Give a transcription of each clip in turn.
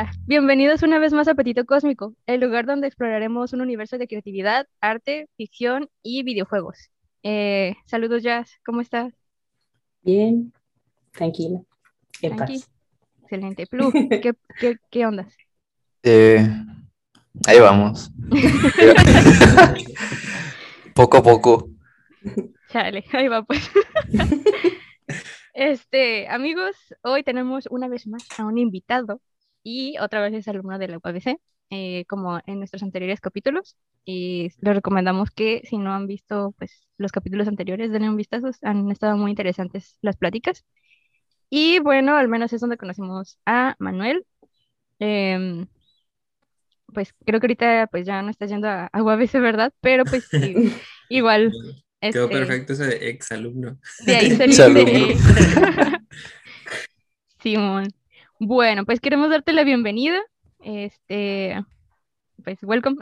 Hola, bienvenidos una vez más a Apetito Cósmico, el lugar donde exploraremos un universo de creatividad, arte, ficción y videojuegos. Eh, saludos, Jazz, ¿cómo estás? Bien, tranquila, en Tranqui. paz. Excelente. Plu, ¿qué, qué, qué ondas? Eh, ahí vamos. poco a poco. Chale, ahí va pues. Este, amigos, hoy tenemos una vez más a un invitado y otra vez es alumno de la UABC, eh, como en nuestros anteriores capítulos. Y les recomendamos que si no han visto pues, los capítulos anteriores, denle un vistazo, han estado muy interesantes las pláticas. Y bueno, al menos es donde conocimos a Manuel. Em, pues creo que ahorita pues ya no está yendo a, a UABC, ¿verdad? Pero pues sí, igual. Quedó este, perfecto ese ex alumno. de ahí se Exalumno. Simón. Bueno, pues queremos darte la bienvenida. Este, pues welcome.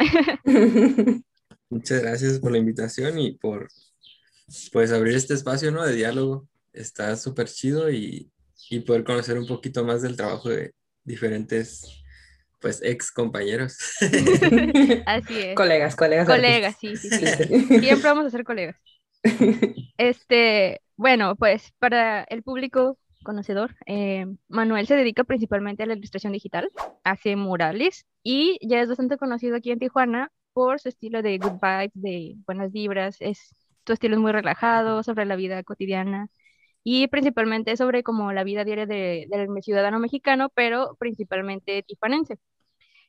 Muchas gracias por la invitación y por pues abrir este espacio, ¿no? De diálogo. Está súper chido y, y poder conocer un poquito más del trabajo de diferentes pues ex compañeros. Así es. colegas, colegas. Colegas, sí, sí, sí. Siempre vamos a ser colegas. Este, bueno, pues para el público conocedor, eh, Manuel se dedica principalmente a la ilustración digital, hace murales y ya es bastante conocido aquí en Tijuana por su estilo de good vibes, de buenas vibras. Es, tu estilo es muy relajado sobre la vida cotidiana y principalmente sobre como la vida diaria de- del ciudadano mexicano, pero principalmente tijuanense.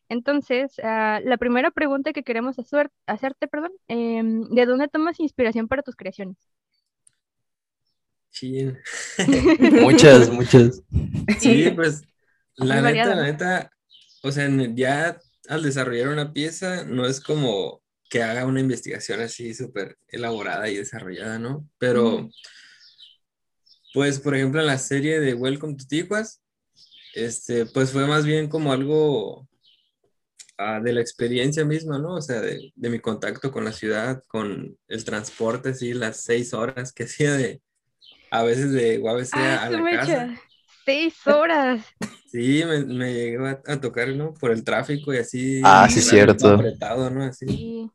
Entonces, ah, la primera pregunta que queremos hacer- hacerte, perdón, em, ¿de dónde tomas inspiración para tus creaciones? Chin. Muchas, muchas. Sí, pues la Muy neta, variado, la neta, o sea, ya al desarrollar una pieza no es como que haga una investigación así súper elaborada y desarrollada, ¿no? Pero, pues, por ejemplo, en la serie de Welcome to Tijuas, este, pues fue más bien como algo ah, de la experiencia misma, ¿no? O sea, de, de mi contacto con la ciudad, con el transporte, sí, las seis horas que hacía de, a veces de UABC ¡Ah, a la casa. mecha! Seis horas. Sí, me, me llegó a, a tocar, ¿no? Por el tráfico y así. Ah, sí, cierto. apretado, ¿no? Así. Sí,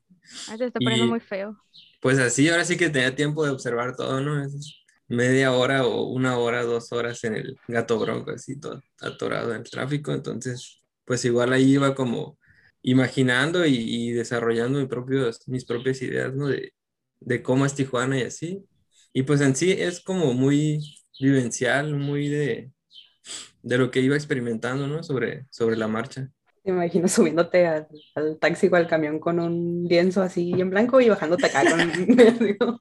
ah, se está poniendo Y- muy feo. Pues así, ahora sí que tenía tiempo de observar todo, ¿no? Es media hora o una hora, dos horas en el gato bronco, así todo atorado en el tráfico. Entonces, pues igual ahí iba como imaginando y, y desarrollando mi propios, mis propias ideas, ¿no? De, de cómo es Tijuana y así. Y pues en sí es como muy vivencial, muy de, de lo que iba experimentando, ¿no? Sobre, sobre la marcha. Te imagino subiéndote al, al taxi o al camión con un lienzo así en blanco y bajándote acá con, digo,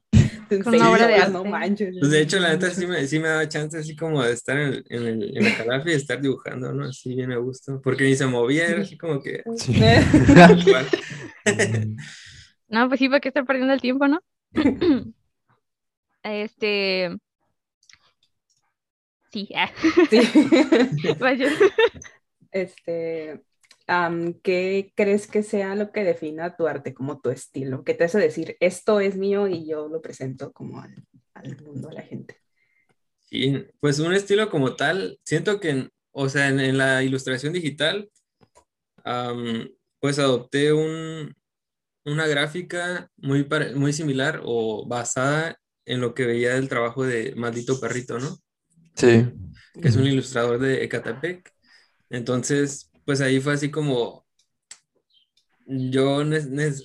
Con una obra de no arte. manches. Pues de hecho, la neta sí me, sí me daba chance así como de estar en, el- en, el- en calafia y estar dibujando, ¿no? Así bien a gusto. Porque ni se movía, era así como que... Sí. No, pues sí, ¿para qué estar perdiendo el tiempo, no? Este. Sí, ah, Sí. vaya. Este, ¿qué crees que sea lo que defina tu arte, como tu estilo? ¿Qué te hace decir, esto es mío y yo lo presento como al, al mundo, a la gente? Sí, pues un estilo como tal, siento que, en- o sea, en, en la ilustración digital, pues adopté un, una gráfica muy, muy similar o basada en lo que veía del trabajo de Maldito Perrito, ¿no? Sí. que es un ilustrador de Ecatepec. Entonces, pues ahí fue así como yo,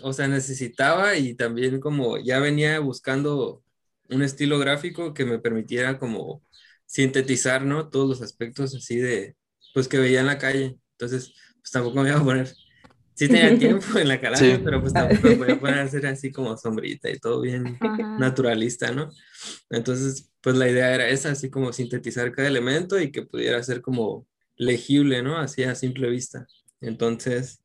o sea, necesitaba y también como ya venía buscando un estilo gráfico que me permitiera como sintetizar, ¿no? Todos los aspectos así de, pues que veía en la calle. Entonces, pues tampoco me iba a poner, sí tenía tiempo en la calafia, Sí. pero pues tampoco me voy a poner a hacer así como sombrita y todo bien Ajá. naturalista, ¿no? Entonces, pues la idea era esa, así como sintetizar cada elemento y que pudiera ser como legible, ¿no? Así a simple vista. Entonces,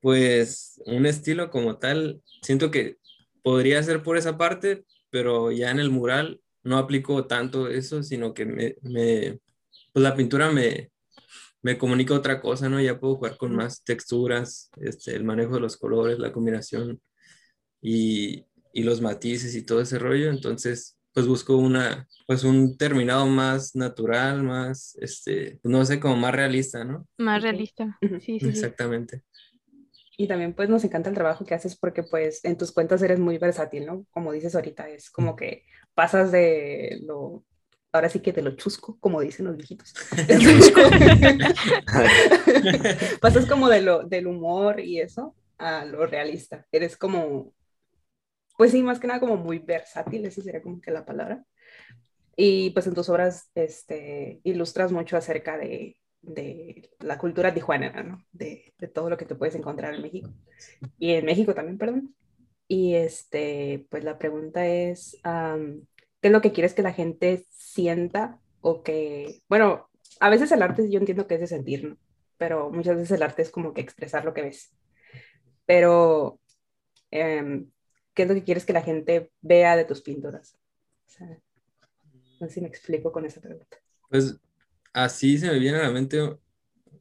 pues un estilo como tal, siento que podría ser por esa parte, pero ya en el mural no aplico tanto eso, sino que me, me pues la pintura me, me comunica otra cosa, ¿no? Ya puedo jugar con más texturas, este, el manejo de los colores, la combinación y, y los matices y todo ese rollo. Entonces, pues busco una, pues un terminado más natural, más, este, no sé, como más realista, ¿no? Más realista. Sí, sí. Exactamente. Y también pues nos encanta el trabajo que haces porque pues en tus cuentas eres muy versátil, ¿no? Como dices ahorita, es como que pasas de lo, ahora sí que de lo chusco, como dicen los viejitos. pasas como de lo, del humor y eso a lo realista. Eres como, pues sí, más que nada como muy versátil, esa sería como que la palabra. Y pues en tus obras este, ilustras mucho acerca de, de la cultura tijuanera, ¿no? De, de todo lo que te puedes encontrar en México. Y en México también, perdón. Y este, pues la pregunta es, am, ¿qué es lo que quieres que la gente sienta o que, bueno, a veces el arte yo entiendo que es de sentir, ¿no? Pero muchas veces el arte es como que expresar lo que ves. Pero, em, ¿qué es lo que quieres que la gente vea de tus pinturas? O sea, no sé si me explico con esa pregunta. Pues así se me viene a la mente,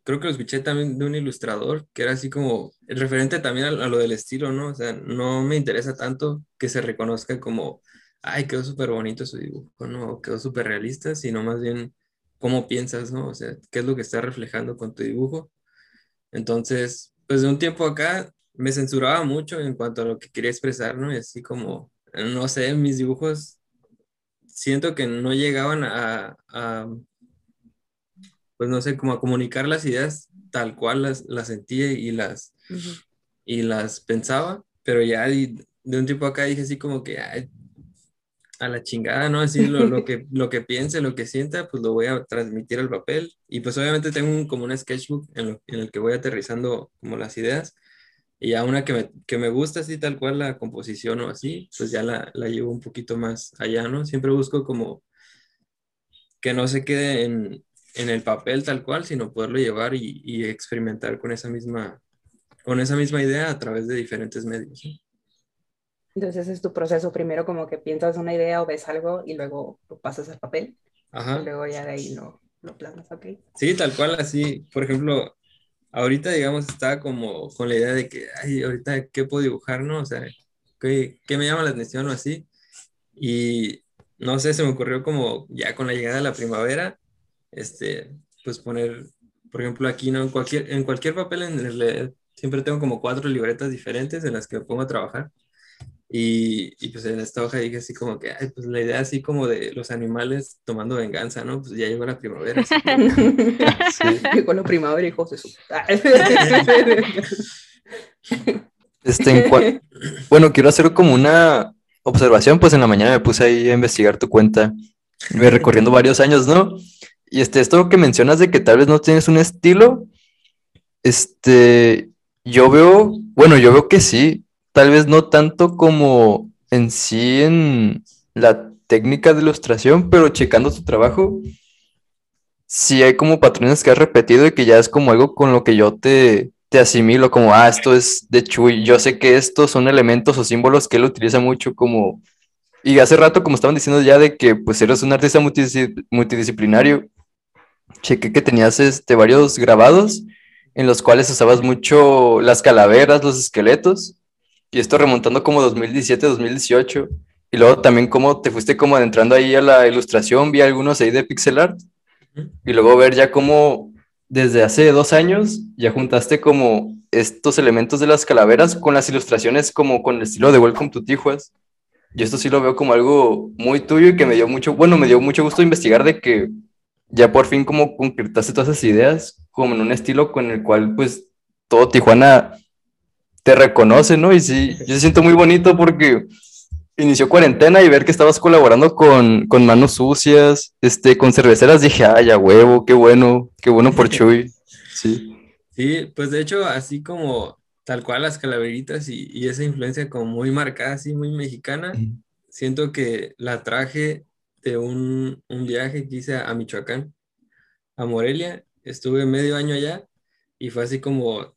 creo que lo escuché también de un ilustrador, que era así como referente también a, a lo del estilo, ¿no? O sea, no me interesa tanto que se reconozca como, ay, quedó súper bonito su dibujo, ¿no? Quedó súper realista, sino más bien cómo piensas, ¿no? O sea, qué es lo que está reflejando con tu dibujo. Entonces, pues de un tiempo acá me censuraba mucho en cuanto a lo que quería expresar, ¿no? Y así como, no sé, mis dibujos siento que no llegaban a, a, pues no sé, como a comunicar las ideas tal cual las, las sentía y las, Ujú. y las pensaba, pero ya de, de un tiempo acá dije así como que ay, a la chingada, ¿no? Así lo, lo, que, lo que piense, lo que sienta, pues lo voy a transmitir al papel. Y pues obviamente tengo un, como un sketchbook en, lo, el que voy aterrizando como las ideas. Y ya una que me, que me gusta así tal cual la composición o así, pues ya la, la llevo un poquito más allá, ¿no? Siempre busco como que no se quede en, el papel tal cual, sino poderlo llevar y, y experimentar con esa misma con esa misma idea a través de diferentes medios. ¿sí? Entonces es tu proceso, primero como que piensas una idea o ves algo y luego lo pasas al papel Ajá. y luego ya de ahí lo, lo plasmas, ¿ok? Sí, tal cual así. Por ejemplo, ahorita digamos estaba como con la idea de que, ay, ahorita qué puedo dibujar, ¿no? O sea, ¿qué, qué me llama la atención o así? Y no sé, se me ocurrió como ya con la llegada de la primavera, este, pues poner, por ejemplo, aquí, ¿no? En cualquier, en cualquier papel en el, siempre tengo como cuatro libretas diferentes en las que me pongo a trabajar. Y, y, pues en esta hoja dije así como que, ay, pues la idea así como de los animales tomando venganza, ¿no? Pues ya llegó la primavera. Así sí. Llegó la primavera, hijos de su... este, en. Bueno, quiero hacer como una observación, pues en la mañana me puse ahí a investigar tu cuenta, recorriendo varios años, ¿no? Y este, esto que mencionas de que tal vez no tienes un estilo, este, yo veo, bueno, yo veo que sí, tal vez no tanto como en sí en la técnica de ilustración, pero checando tu trabajo, sí hay como patrones que has repetido y que ya es como algo con lo que yo te, te asimilo, como, ah, esto es de Chuy, yo sé que estos son elementos o símbolos que él utiliza mucho como, y hace rato como estaban diciendo ya de que pues eres un artista multidiscip multidisciplinario, chequé que tenías este, varios grabados en los cuales usabas mucho las calaveras, los esqueletos, y esto remontando como 2017, 2018, y luego también como te fuiste como adentrando ahí a la ilustración, vi algunos ahí de pixel art, y luego ver ya como desde hace dos años ya juntaste como estos elementos de las calaveras con las ilustraciones como con el estilo de Welcome to Tijuas. Y esto sí lo veo como algo muy tuyo y que me dio mucho, bueno, me dio mucho gusto investigar de que ya por fin como concretaste todas esas ideas como en un estilo con el cual pues todo Tijuana te reconoce, ¿no? Y sí, yo siento muy bonito porque inició cuarentena y ver que estabas colaborando con, con Manos Sucias, este, con cerveceras, dije, ay, a huevo, qué bueno, qué bueno por Chuy. Sí. Sí, pues de hecho, así como tal cual las calaveritas y, y esa influencia como muy marcada, así muy mexicana, siento que la traje de un, un viaje que hice a Michoacán, a Morelia, estuve medio año allá y fue así como,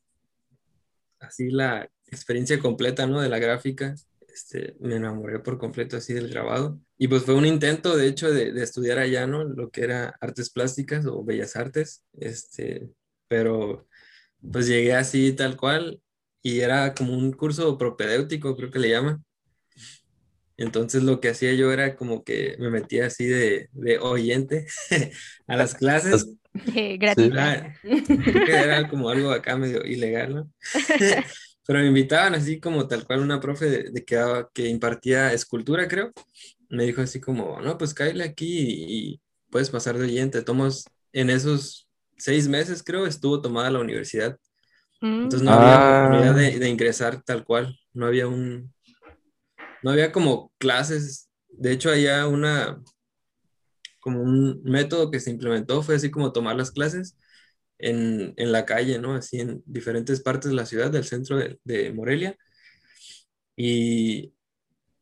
así la experiencia completa, ¿no? De la gráfica, este, me enamoré por completo así del grabado. Y pues fue un intento, de hecho, de, estudiar allá, ¿no? Lo que era artes plásticas o bellas artes, este, pero pues llegué así tal cual y era como un curso propedéutico, creo que le llaman. Entonces lo que hacía yo era como que me metía así de, de oyente a las clases. Eh, gratis. Ah, era como algo acá medio ilegal, ¿no? Pero me invitaban así como tal cual una profe de, de que, que impartía escultura, creo. Me dijo así como, no, pues cállate aquí y, y puedes pasar de oyente. Tomos en esos seis meses, creo, estuvo tomada la universidad. Mm, Entonces no había Ah. oportunidad de, de ingresar tal cual. No había un, no había como clases. De hecho, había una, como un método que se implementó, fue así como tomar las clases en, en la calle, ¿no? Así en diferentes partes de la ciudad, del centro de, de Morelia. Y,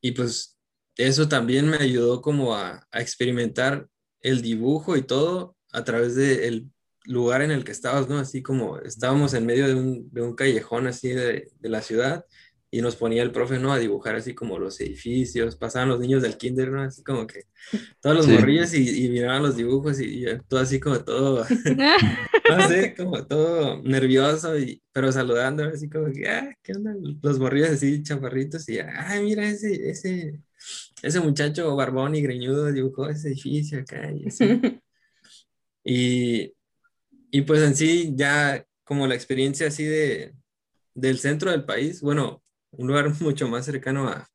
y pues eso también me ayudó como a, a experimentar el dibujo y todo a través del lugar en el que estabas, ¿no? Así como estábamos en medio de un, de un callejón así de, de la ciudad y nos ponía el profe, ¿no? A dibujar así como los edificios, pasaban los niños del kinder, ¿no? Así como que todos los Sí. morrillos y, y miraban los dibujos y, yo todo así como todo, no sé, como todo nervioso, y, pero saludando, así como que, ah, ¿qué onda? Los morrillos así chaparritos y, ay, mira ese, ese, ese muchacho barbón y greñudo dibujó ese edificio acá y así. Y, y pues en sí, ya como la experiencia así de, del centro del país, bueno, un lugar mucho más cercano a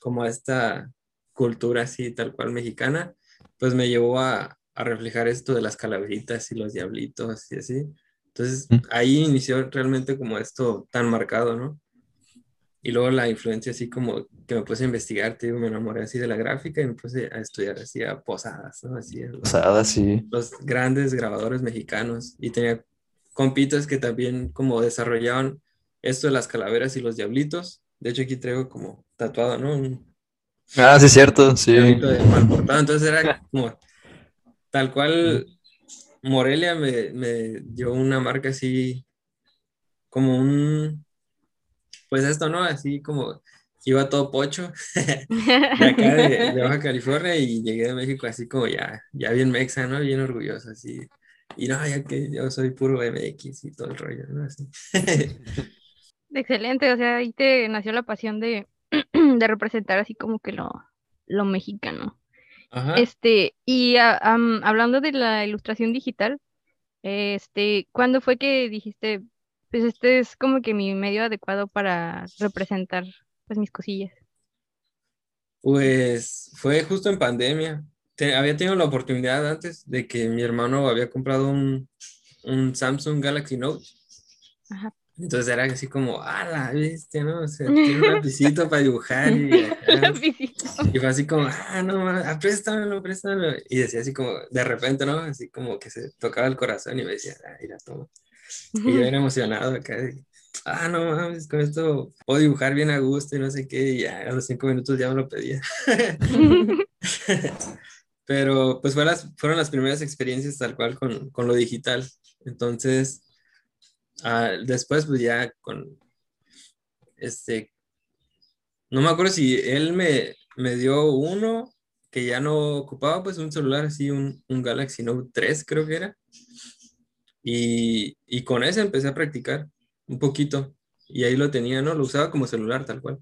como a esta cultura así tal cual mexicana, pues me llevó a, a reflejar esto de las calaveritas y los diablitos y así. Entonces ahí inició realmente como esto tan marcado, ¿no? Y luego la influencia así como que me puse a investigar, te digo, me enamoré así de la gráfica y me puse a estudiar así a posadas, ¿no? Así a los, Posada, sí. los grandes grabadores mexicanos y tenía compitas que también como desarrollaban esto de las calaveras y los diablitos. De hecho aquí traigo como tatuado, ¿no? Un Ah, sí, cierto, sí. de mal portado. Entonces era como tal cual Morelia me, me dio una marca así como un pues esto, ¿no? Así como iba todo pocho de acá de, de Baja California y llegué de México así como ya, ya bien mexa, ¿no? Bien orgulloso, así. Y no, ya que yo soy puro MX y todo el rollo, ¿no? Así. Excelente, o sea, ahí te nació la pasión de, de representar así como que lo, lo mexicano. Ajá. Este, y a- hablando de la ilustración digital, este, ¿cuándo fue que dijiste, pues este es como que mi medio adecuado para representar pues mis cosillas? Pues fue justo en pandemia. Te- había tenido la oportunidad antes de que mi hermano había comprado un, un Samsung Galaxy Note. Ajá. Entonces era así como, ah, la bestia, ¿no? O sea, tiene un lapicito para dibujar y, y fue así como, ah, no, ah, préstamelo, préstamelo. Y decía así como, de repente, ¿no? Así como que se tocaba el corazón y me decía, ah, mira, toma. Y yo era emocionado acá. de, ah, no mames, con esto puedo dibujar bien a gusto y no sé qué. Y ya a los cinco minutos ya me lo pedía. Pero pues fue las, fueron las primeras experiencias tal cual con, con lo digital. Entonces, ah, después pues ya con, este, no me acuerdo si él me, me dio uno que ya no ocupaba pues un celular así, un, un Galaxy Note 3 creo que era. Y, y con ese empecé a practicar un poquito. Y ahí lo tenía, ¿no? Lo usaba como celular tal cual.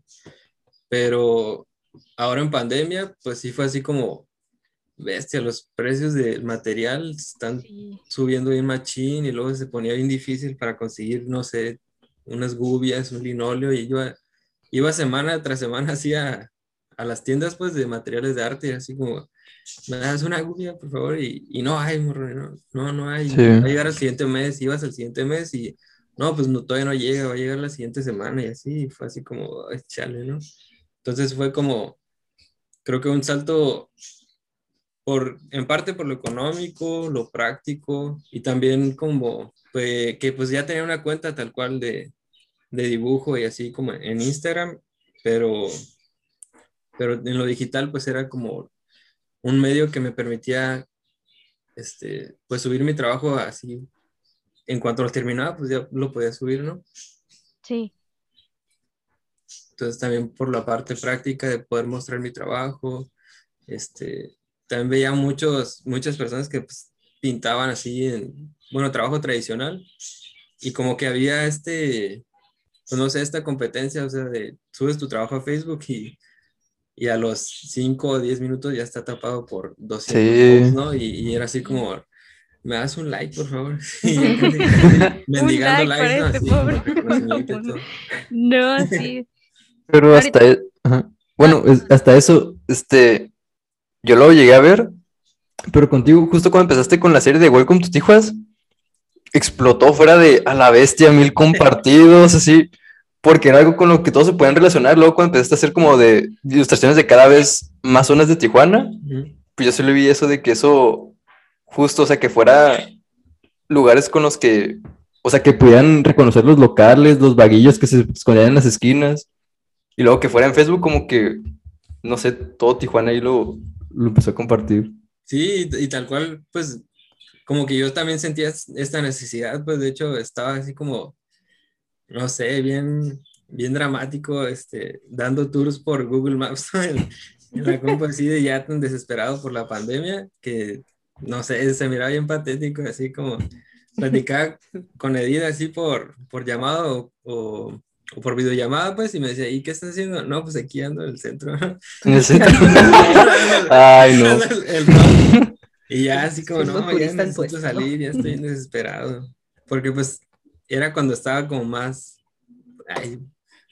Pero ahora en pandemia, pues sí fue así como, bestia, los precios del material están Sí. subiendo bien machín y luego se ponía bien difícil para conseguir, no sé, unas gubias, un linóleo y yo iba, iba semana tras semana así a, a las tiendas pues de materiales de arte y así como, me das una gubia por favor y, y no hay, morro, no, no, no hay, Sí. va a llegar al siguiente mes, ibas al siguiente mes y no, pues no, todavía no llega, va a llegar la siguiente semana y así, y fue así como, "Ay, chale, ¿no? Entonces fue como, creo que un salto por, en parte por lo económico, lo práctico y también como pues, que pues ya tenía una cuenta tal cual de, de dibujo y así como en Instagram, pero, pero en lo digital pues era como un medio que me permitía este, pues subir mi trabajo así. En cuanto lo terminaba, pues ya lo podía subir, ¿no? Sí. Entonces también por la parte práctica de poder mostrar mi trabajo, este, también veía muchos, muchas personas que pues, pintaban así en, bueno, trabajo tradicional y como que había este, pues no sé, esta competencia, o sea, de subes tu trabajo a Facebook y y a los 5 o 10 minutos ya está tapado por 200 Sí. posts, ¿no? Y, y era así como, me das un like, por favor. Casi mendigando Un like likes, ¿no? este Así. No, sí. Pero Ahorita- hasta, e- ajá. bueno, es- hasta eso, este, yo lo llegué a ver, pero contigo, justo cuando empezaste con la serie de Welcome to Tijuas, explotó fuera de a la bestia, mil compartidos, así, porque era algo con lo que todos se pueden relacionar. Luego, cuando empezaste a hacer como de ilustraciones de cada vez más zonas de Tijuana, pues yo solo vi eso de que eso, justo, o sea, que fuera lugares con los que, o sea, que pudieran reconocer los locales, los vaguillos que se escondían en las esquinas, y luego que fuera en Facebook como que, no sé, todo Tijuana ahí lo, lo empezó a compartir. Sí, y, tal cual, pues, como que yo también sentía es- esta necesidad, pues, de hecho, estaba así como, no sé, bien, bien dramático, este, dando tours por Google Maps, en, la compa así de ya tan desesperado por la pandemia, que, no sé, se miraba bien patético, así como, platicaba con Edith así por, por llamado o por videollamada, pues, y me decía, ¿y qué estás haciendo? No, pues aquí ando en el centro. En el centro. Ay, no. El- el. Y ya así como, no, en necesito puesto. salir, ya estoy desesperado. Porque pues era cuando estaba como más... ay,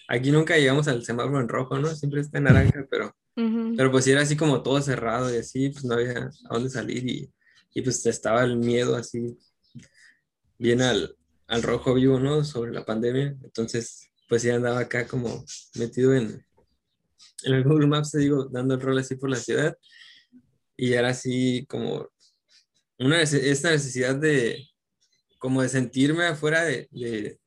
aquí nunca llegamos al semáforo en rojo, ¿no? Siempre está en naranja, pero, Ujú. pero pues era así como todo cerrado y así, pues no había a dónde salir y, y pues estaba el miedo así bien al, al rojo vivo, ¿no? Sobre la pandemia. Entonces, pues sí andaba acá como metido en, en el Google Maps, te digo, dando el rol así por la ciudad. Y era así como una, esta necesidad de, como de sentirme afuera de, de-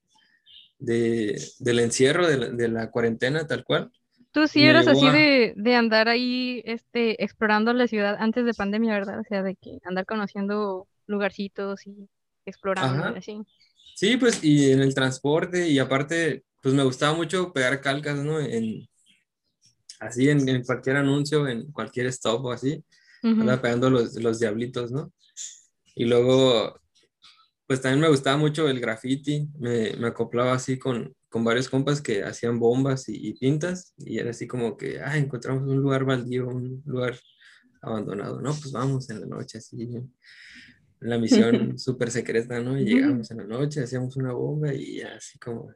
de- del encierro, de la, de la cuarentena, tal cual. Tú sí me eras así a- de, de andar ahí este, explorando la ciudad antes de pandemia, ¿verdad? O sea, de que andar conociendo lugarcitos y explorando Ajá. así. Sí, pues, y en el transporte, y aparte, pues me gustaba mucho pegar calcas, ¿no? En, así, en, en cualquier anuncio, en cualquier stop o así. Ujú. andaba pegando los, los diablitos, ¿no? Y luego, pues también me gustaba mucho el graffiti, me, me acoplaba así con, con varios compas que hacían bombas y, y pintas, y era así como que, ah, encontramos un lugar baldío, un lugar abandonado, ¿no? Pues vamos en la noche, así, la misión súper secreta, ¿no? Y llegamos en la noche, hacíamos una bomba y así como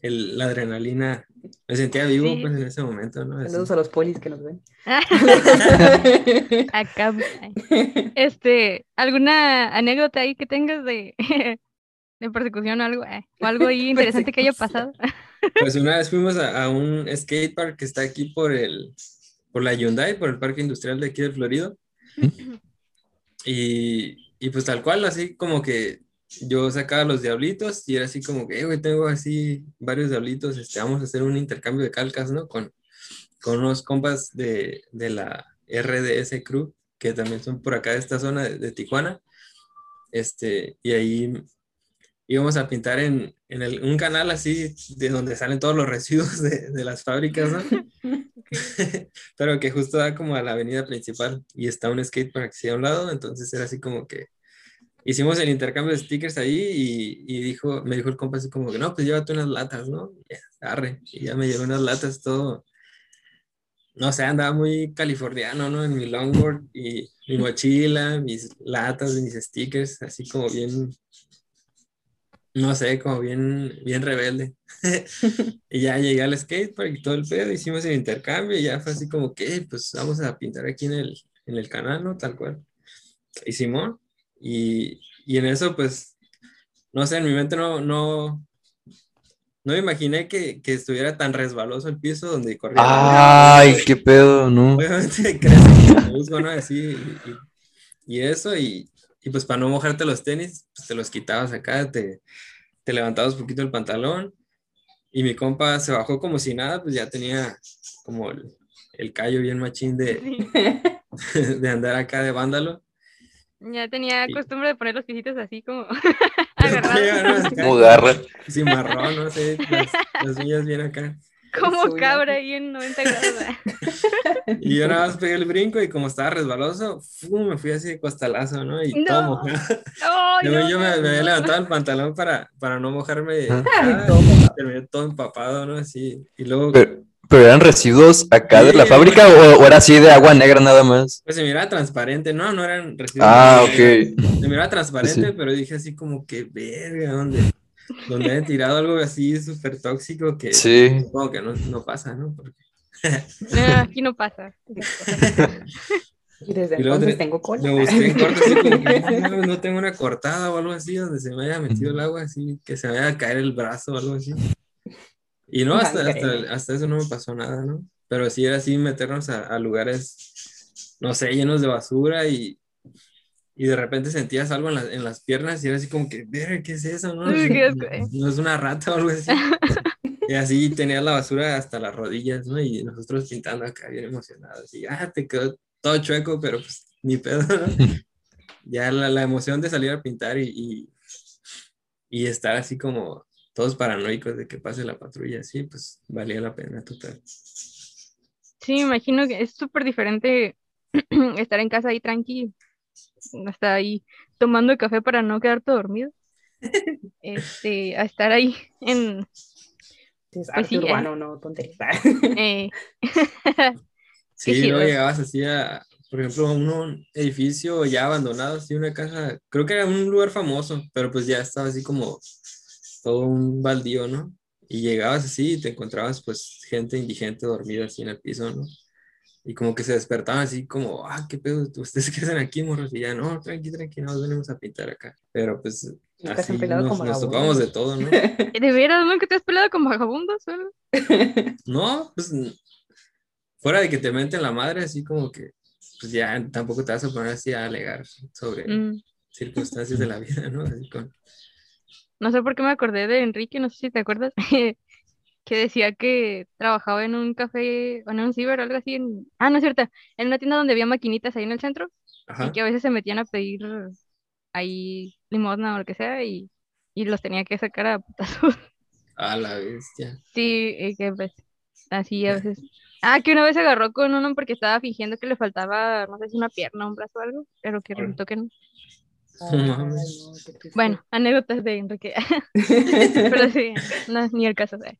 el, la adrenalina, me sentía vivo Sí. pues en ese momento, ¿no? Así. Saludos a los polis que nos ven. Acá. Este, ¿alguna anécdota ahí que tengas de, de persecución o algo? eh, o algo ahí interesante que haya pasado? Pues una vez fuimos a, a un skate park que está aquí por el, por la Hyundai, por el parque industrial de aquí de Florida. Y, y pues tal cual, así como que yo sacaba los diablitos y era así como que, "Eh, güey, tengo así varios diablitos, este, vamos a hacer un intercambio de calcas, ¿no? Con, con unos compas de, de la RDS Crew, que también son por acá de esta zona de, de Tijuana. Este, y ahí íbamos a pintar en, en el- un canal así de donde salen todos los residuos de, de las fábricas, ¿no? Pero que justo da como a la avenida principal y está un skate park así a un lado, entonces era así como que hicimos el intercambio de stickers ahí y, y dijo, me dijo el compa así como que no, pues llévate unas latas, ¿no? Arre, y ya me llevé unas latas, todo, no sé, andaba muy californiano, ¿no? En mi longboard y mi mochila, mis latas, mis stickers, así como bien, no sé, como bien, bien rebelde. y ya llegué al skatepark y todo el pedo, hicimos el intercambio y ya fue así como que, pues vamos a pintar aquí en el, en el canal, ¿no? Tal cual. Y Simón, y, y en eso, pues, no sé, en mi mente no, no, no me imaginé que, que estuviera tan resbaloso el piso donde corría. Ay, qué pedo, ¿no? Obviamente crece el musgo, ¿no? Así, y, y eso, y, y pues para no mojarte los tenis, pues te los quitabas acá, te, te levantabas un poquito el pantalón, y mi compa se bajó como si nada, pues ya tenía como el, el callo bien machín de, Sí. de andar acá de vándalo. Ya tenía costumbre de poner los piecitos así como agarrados. Como garra. Cimarrón, no sé, las, las uñas bien acá. Como cabra ahí en 90 grados. Y yo nada más pegué el brinco y como estaba resbaloso, ¡fum! me fui así de costalazo, ¿no? Y No. todo mojado. ¡Ay, Yo, no, yo me, no, me había levantado el pantalón para, para no mojarme. Ah. Todo mojado. terminé todo empapado, ¿no? Así. Y luego, Pero, ¿Pero eran residuos acá de la fábrica o, o era así de agua negra nada más? Pues se miraba transparente, no, no eran residuos. Ah, ok. Se miraba transparente, Sí. pero dije así como que, verga, ¿dónde? Donde he tirado algo así súper tóxico que Sí. supongo que no, no pasa, ¿no? Porque- No, aquí no pasa. Y desde Y entonces te- tengo cola. Me busqué en corto, así como que no, no tengo una cortada o algo así donde se me haya metido el agua, así que se me vaya a caer el brazo o algo así. Y no, hasta, hasta, hasta eso no me pasó nada, ¿no? Pero sí era así meternos a, a lugares, no sé, llenos de basura y, y de repente sentías algo en, la- en las piernas y era así como que, "Verga, ¿qué es eso? No, eh. no es una rata o algo así. Y así tenía la basura hasta las rodillas, ¿no? Y nosotros pintando acá bien emocionados. Y, ah, te quedó todo chueco, pero pues ni pedo, ¿no? Ya la, la emoción de salir a pintar y, y, y estar así como todos paranoicos de que pase la patrulla, sí, pues valía la pena total. Sí, imagino que es súper diferente estar en casa ahí tranqui, hasta ahí tomando café para no quedarte dormido. Este, a estar ahí en Es Pues sí, arte eh. urbano, no tontería. eh, Sí, luego llegabas así a, por ejemplo, a un edificio ya abandonado, así una casa, creo que era un lugar famoso, pero pues ya estaba así como todo un baldío, ¿no? Y llegabas así y te encontrabas pues gente indigente dormida así en el piso, ¿no? Y como que se despertaban así como, ah, qué pedo, ¿ustedes qué hacen aquí, morros? Y ya, no, tranqui, tranqui, nos venimos a pintar acá. Pero pues así nos, como nos vagabundos. topamos de todo, ¿no? ¿De veras nunca te has peleado con vagabundos? No, pues fuera de que te meten la madre, así como que, pues ya tampoco te vas a poner así a alegar sobre Mm, circunstancias de la vida, ¿no? Así con- no sé por qué me acordé de Enrique, no sé si te acuerdas, que decía que trabajaba en un café o en un ciber o algo así. En... Ah, no es cierto, en una tienda donde había maquinitas ahí en el centro y que a veces se metían a pedir ahí limosna o lo que sea y, y los tenía que sacar a putazos. A la bestia. Sí, y que pues así a veces. Ah, que una vez se agarró con uno porque estaba fingiendo que le faltaba, no sé si una pierna, un brazo o algo, pero que resultó que no. Bueno, anécdotas de Enrique. Pero sí, no, ni el caso. o sea.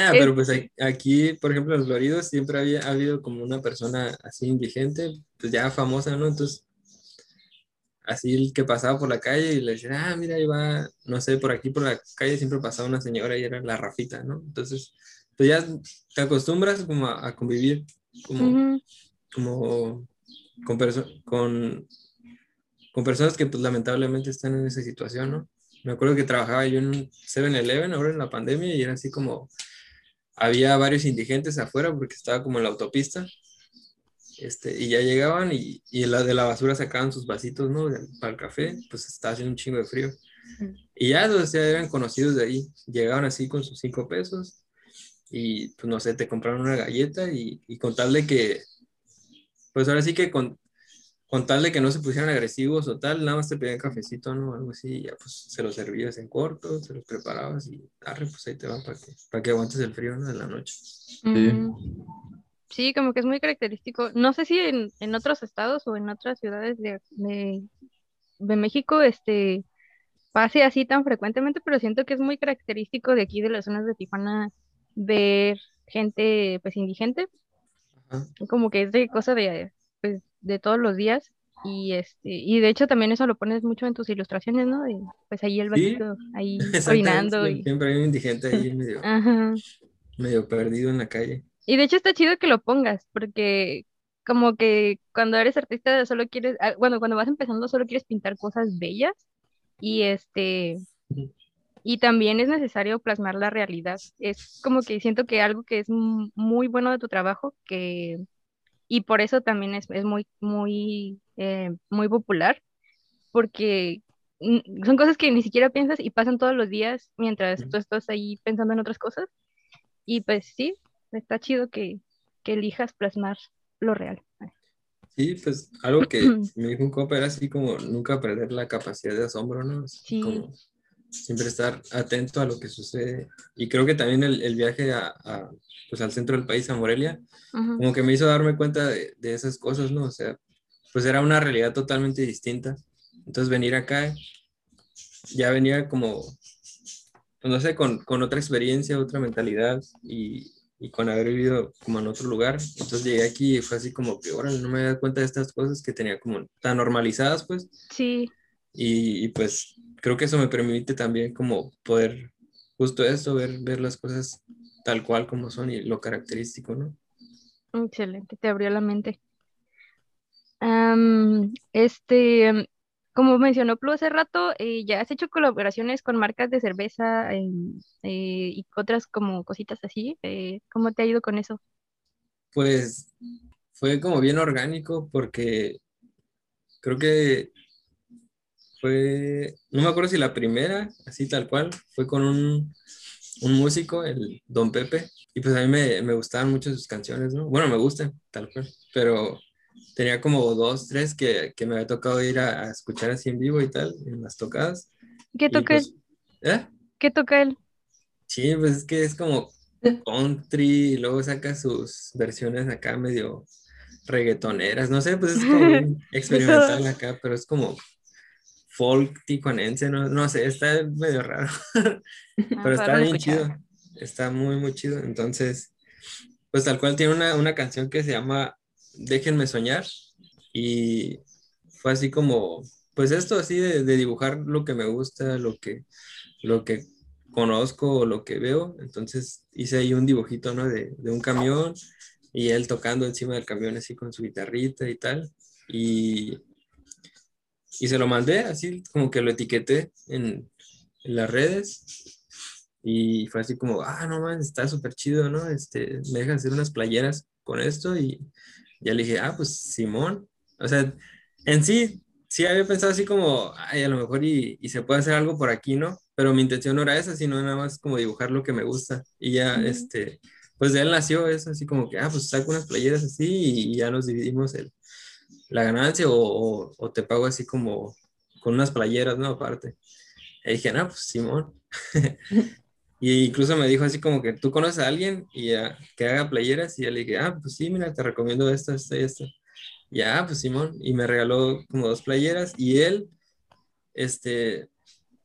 Ah, pero pues aquí, por ejemplo, en Florido siempre había ha habido como una persona así indigente, pues ya famosa, ¿no? Entonces, así el que pasaba por la calle y le decían, ah, mira, ahí va, no sé, por aquí por la calle siempre pasaba una señora y era la Rafita, ¿no? Entonces, pues ya te acostumbras como a, a convivir como, Ujú. como con, perso- con, con personas que pues lamentablemente están en esa situación, ¿no? Me acuerdo que trabajaba yo en un 7-Eleven ahora en la pandemia y era así como, había varios indigentes afuera porque estaba como en la autopista, este, y ya llegaban y, y la de la basura sacaban sus vasitos, ¿no? Para el café, pues estaba haciendo un chingo de frío. Y ya, o sea, eran conocidos de ahí, llegaban así con sus cinco pesos y, pues no sé, te compraron una galleta y, y con tal de que, pues ahora sí que con, con tal de que no se pusieran agresivos o tal, nada más te pedían cafecito, ¿no? Algo así, y ya pues se los servías en corto, se los preparabas y, arre, pues ahí te va para que, para que aguantes el frío, ¿no? De la noche. Mm. Sí, como que es muy característico. No sé si en, en otros estados o en otras ciudades de, de, de México este pase así tan frecuentemente, pero siento que es muy característico de aquí de las zonas de Tijuana ver gente pues indigente, Ajá. como que es de cosa de de todos los días y este y de hecho también eso lo pones mucho en tus ilustraciones, ¿no? De, pues ahí el Sí. vasito ahí Exactamente, orinando sí, y siempre hay un indigente ahí medio, medio perdido en la calle. Y de hecho está chido que lo pongas, porque como que cuando eres artista solo quieres, ah, bueno, cuando vas empezando solo quieres pintar cosas bellas y este, y también es necesario plasmar la realidad. Es como que siento que algo que es muy bueno de tu trabajo, que, y por eso también es, es muy, muy, eh, muy popular, porque son cosas que ni siquiera piensas y pasan todos los días mientras tú estás ahí pensando en otras cosas. Y pues sí, está chido que, que elijas plasmar lo real. Sí, pues algo que me dijo un compa era así como nunca perder la capacidad de asombro, ¿no? Así Sí. como siempre estar atento a lo que sucede. Y creo que también el, el viaje a, a, pues al centro del país, a Morelia, Ujú. como que me hizo darme cuenta de, de esas cosas, ¿no? O sea, pues era una realidad totalmente distinta. Entonces venir acá ya venía como, pues no sé, con, con otra experiencia, otra mentalidad y, y con haber vivido como en otro lugar. Entonces llegué aquí y fue así como que, órale, no me había dado cuenta de estas cosas que tenía como tan normalizadas, pues. Sí, Y, y, pues creo que eso me permite también como poder justo eso, ver, ver las cosas tal cual como son y lo característico, ¿no? excelente, te abrió la mente. Este, como mencionó Plu hace rato, eh, ya has hecho colaboraciones con marcas de cerveza em, eh, y otras como cositas así. eh, ¿cómo te ha ido con eso? Pues fue como bien orgánico porque creo que fue, no me acuerdo si la primera, así tal cual, fue con un, un músico, el Don Pepe, y pues a mí me, me gustaban mucho sus canciones, ¿no? Bueno, me gustan, tal cual, pero tenía como dos, tres que, que me había tocado ir a, a escuchar así en vivo y tal, en las tocadas. ¿Qué toca él? pues, ¿eh? ¿Qué toca él? Sí, pues es que es como country y luego saca sus versiones acá medio reggaetoneras, no sé, pues es como experimental acá, pero es como folk tijuanense, no, no sé, está medio raro, Ah, pero está para bien escuchar. chido, está muy, muy chido, entonces, pues tal cual tiene una, una canción que se llama Déjenme soñar y fue así como, pues esto así de, de dibujar lo que me gusta, lo que, lo que conozco o lo que veo. Entonces hice ahí un dibujito, ¿no? De, de un camión y él tocando encima del camión así con su guitarrita y tal. Y, y se lo mandé así como que lo etiqueté en, en las redes. Y fue así como, ah, no man, está súper chido, ¿no? Este, me dejan hacer unas playeras con esto y ya le dije, ah, pues Simón. O sea, en sí, sí había pensado así como, ay, a lo mejor y, y se puede hacer algo por aquí, ¿no? Pero mi intención no era esa, sino nada más como dibujar lo que me gusta. Y ya, este, pues de él nació eso, así como que, ah, pues saco unas playeras así y, ya nos dividimos el, la ganancia o, o, te pago así como con unas playeras, ¿no? Aparte. Y dije, no, pues Simón. Y incluso me dijo así como que tú conoces a alguien y ya, que haga playeras y ya le dije, ah, pues sí, mira, te recomiendo esta, esta y esta. Ya, pues Simón, y me regaló como dos playeras y él, este,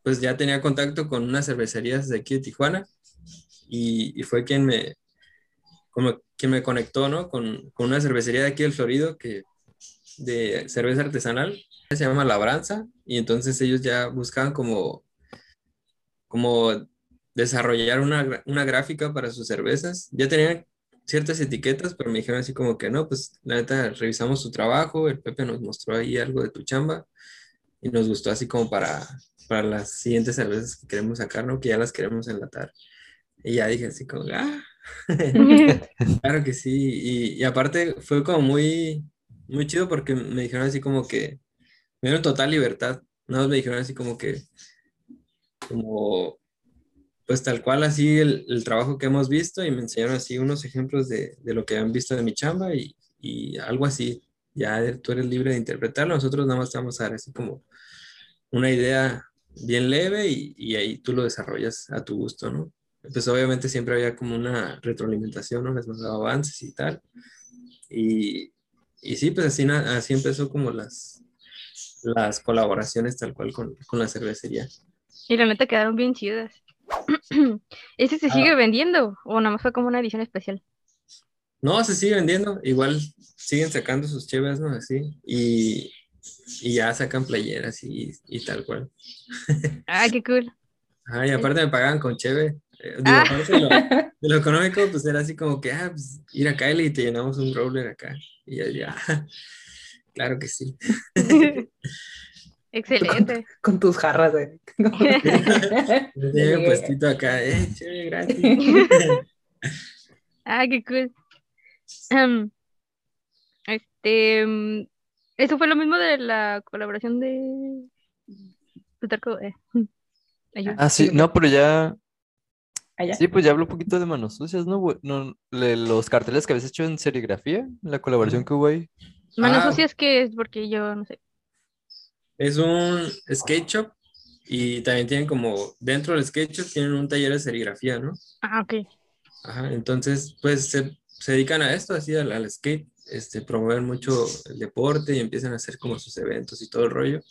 pues ya tenía contacto con unas cervecerías de aquí de Tijuana y, y fue quien me, como quien me conectó, ¿no? Con, con una cervecería de aquí del Florido que, de cerveza artesanal, se llama Labranza y entonces ellos ya buscaban como, como desarrollar una, una gráfica para sus cervezas. Ya tenían ciertas etiquetas, pero me dijeron así como que no, pues la neta revisamos su trabajo, el Pepe nos mostró ahí algo de tu chamba y nos gustó así como para, para las siguientes cervezas que queremos sacar, ¿no? Que ya las queremos enlatar. Y ya dije así como, ah, claro que sí. Y, y aparte fue como muy, muy chido porque me dijeron así como que me dieron total libertad. No me dijeron así como que, como pues tal cual así el, el trabajo que hemos visto y me enseñaron así unos ejemplos de, de lo que han visto de mi chamba y, y algo así. Ya tú eres libre de interpretarlo, nosotros nada más te vamos a dar así como una idea bien leve y, y ahí tú lo desarrollas a tu gusto, ¿no? Pues obviamente siempre había como una retroalimentación, ¿no? Les mandaba avances y tal. Y, y sí, pues así, así empezó como las, las colaboraciones tal cual con, con la cervecería. Y la neta quedaron bien chidas. ¿Ese se Ah. sigue vendiendo o nada más fue como una edición especial? No, se sigue vendiendo, igual siguen sacando sus cheves, ¿no? Así, y, y ya sacan playeras y, y tal cual. Ay, qué cool. Ah, y aparte me pagaban con cheve. Eh, digo, Ah. de lo, de lo económico, pues era así como que, ah, pues ir a Kylie y te llenamos un roller acá. Y ya, ya, claro que sí. Excelente. Con tus jarras. Tiene un puestito acá, eh, cheve gratis. Ay, qué cool. Em, este, mm, eso fue lo mismo de la colaboración de Plutarco. eh. Ah, sí, no, pero ya, Allá. sí, pues ya hablo un poquito de manos sucias, ¿no? No, le- los carteles que habías hecho en serigrafía, la colaboración que hubo ahí. Manos Ah. sucias que es porque yo no sé. Es un skate shop y también tienen como, dentro del skate shop tienen un taller de serigrafía, ¿no? Ah, ok. Ajá, entonces, pues se, se dedican a esto, así al, al skate, este, promueven mucho el deporte y empiezan a hacer como sus eventos y todo el rollo.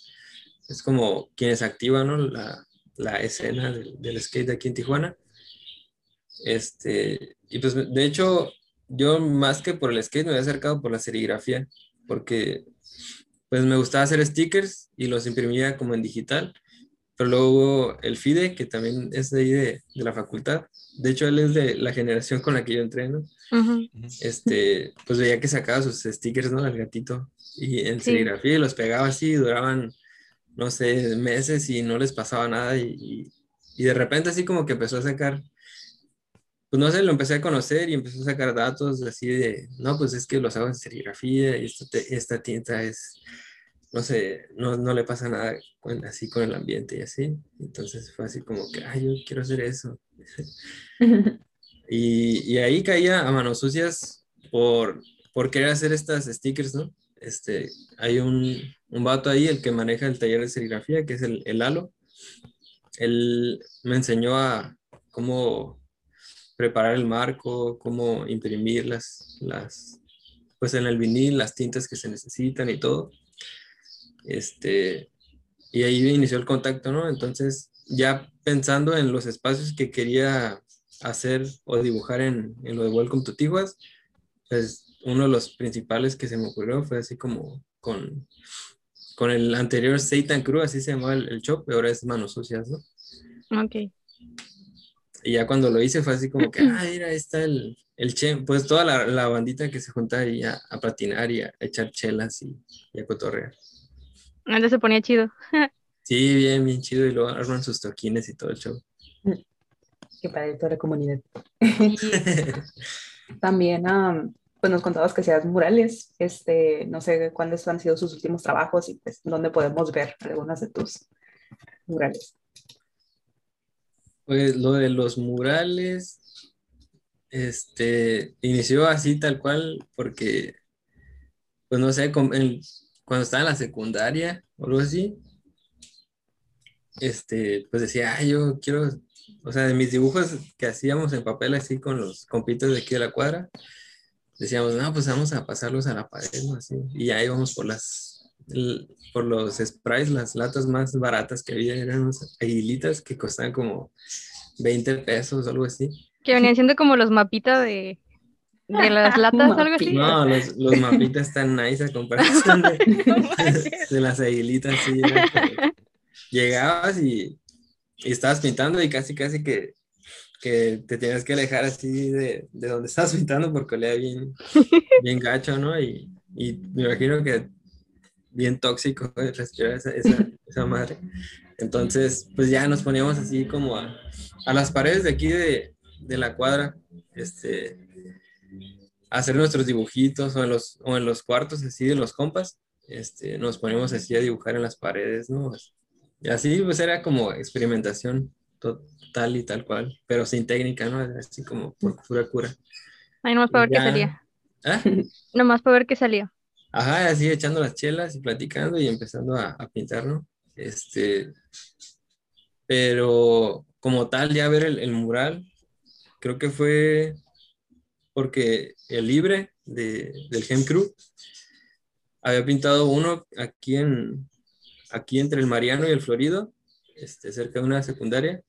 Es como quienes activan, ¿no? la, la escena del, del skate aquí en Tijuana. Este, y pues de hecho, yo más que por el skate me había acercado por la serigrafía, porque pues me gustaba hacer stickers y los imprimía como en digital. Pero luego el FIDE, que también es de ahí de, de la facultad, de hecho él es de la generación con la que yo entreno, Ujú. este, pues veía que sacaba sus stickers, ¿no? Al gatito. Y en Sí. serigrafía y los pegaba así, duraban, no sé, meses y no les pasaba nada. Y, y, y de repente así como que empezó a sacar, pues no sé, lo empecé a conocer y empezó a sacar datos así de, no, pues es que los hago en serigrafía y esta, esta tinta es, no sé, no, no le pasa nada con- así con el ambiente y así. Entonces fue así como que, ay, yo quiero hacer eso. Y, y ahí caía a manos sucias por, por querer hacer estas stickers, ¿no? Este, hay un, un vato ahí, el que maneja el taller de serigrafía, que es el, el Lalo. Él me enseñó a cómo preparar el marco, cómo imprimir las, las, pues en el vinil, las tintas que se necesitan y todo. Este, y ahí inició el contacto, ¿no? Entonces, ya pensando en los espacios que quería hacer o dibujar en, en lo de Welcome to Tijuas, pues uno de los principales que se me ocurrió fue así como con, con el anterior Satan Crew, así se llamaba el, el shop, y ahora es Manos Sucias, ¿no? Ok. Y ya cuando lo hice fue así como que, ah, mira, ahí está el, el Che, pues toda la, la bandita que se junta ahí a, a patinar y a, echar chelas y, y a cotorrear. Antes se ponía chido. Sí, bien, bien chido, y luego arman sus toquines y todo el show. Qué padre toda la comunidad. También, am, pues nos contabas que hacías murales. Este, no sé cuáles han sido sus últimos trabajos y pues dónde podemos ver algunas de tus murales. Pues lo de los murales, este, inició así tal cual porque, pues no sé, cuando estaba en la secundaria o algo así, este, pues decía, ay, yo quiero, o sea, de mis dibujos que hacíamos en papel así con los compitos de aquí de la cuadra, decíamos, no, pues vamos a pasarlos a la pared, ¿no? Así, y ahí íbamos por las, por los sprays, las latas más baratas que había, eran unas aguilitas que costaban como 20 pesos o algo así. Que venían siendo como los mapitas de, de las latas, algo así. No, los, los mapitas están nice a comparación de, de las aguilitas, sí. llegabas y, y estabas pintando y casi, casi que, que te tenías que alejar así de, de donde estabas pintando porque olía bien, bien gacho, ¿no? Y, y me imagino que bien tóxico eh, respirar esa, esa, esa madre. Entonces, pues ya nos poníamos así como a, a las paredes de aquí de, de la cuadra, este, a hacer nuestros dibujitos o en los, o en los cuartos así de los compas, este, nos poníamos así a dibujar en las paredes, ¿no? Y así pues era como experimentación total y tal cual, pero sin técnica, ¿no? Así como por pura cura. Ahí nomás para ver qué salía. ¿Ah? Nomás para ver qué salía. Ajá, así echando las chelas y platicando y empezando a, a pintar. Este, pero como tal, ya ver el, el mural, creo que fue porque el Libre de, del Gem Crew había pintado uno aquí en, aquí entre el Mariano y el Florido, este, cerca de una secundaria.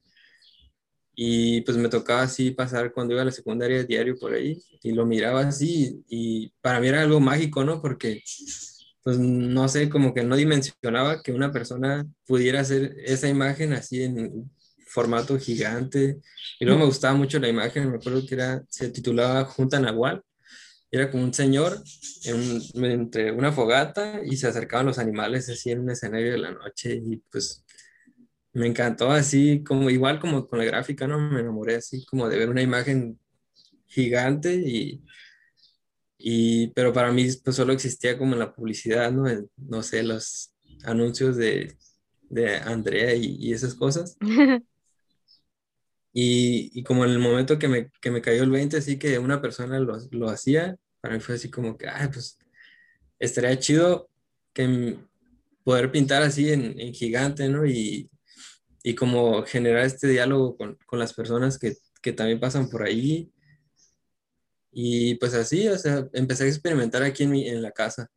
Y pues me tocaba así pasar cuando iba a la secundaria diario por ahí y lo miraba así y para mí era algo mágico, ¿no? Porque pues no sé, como que no dimensionaba que una persona pudiera hacer esa imagen así en formato gigante. Y luego me gustaba mucho la imagen, me acuerdo que era, se titulaba Junta Nahual. Era como un señor entre una fogata y se acercaban los animales así en un escenario de la noche y pues me encantó así, como igual como con la gráfica, ¿no? Me enamoré así como de ver una imagen gigante y, y pero para mí pues solo existía como en la publicidad, ¿no? En, no sé, los anuncios de, de Andrea y, y esas cosas. Y, y como en el momento que me, que me cayó el 20, así que una persona lo, lo hacía, para mí fue así como que, ay, pues estaría chido que poder pintar así en, en gigante, ¿no? Y, y como generar este diálogo con, con las personas que, que también pasan por ahí. Y pues así, o sea, empecé a experimentar aquí en, mi, en la casa.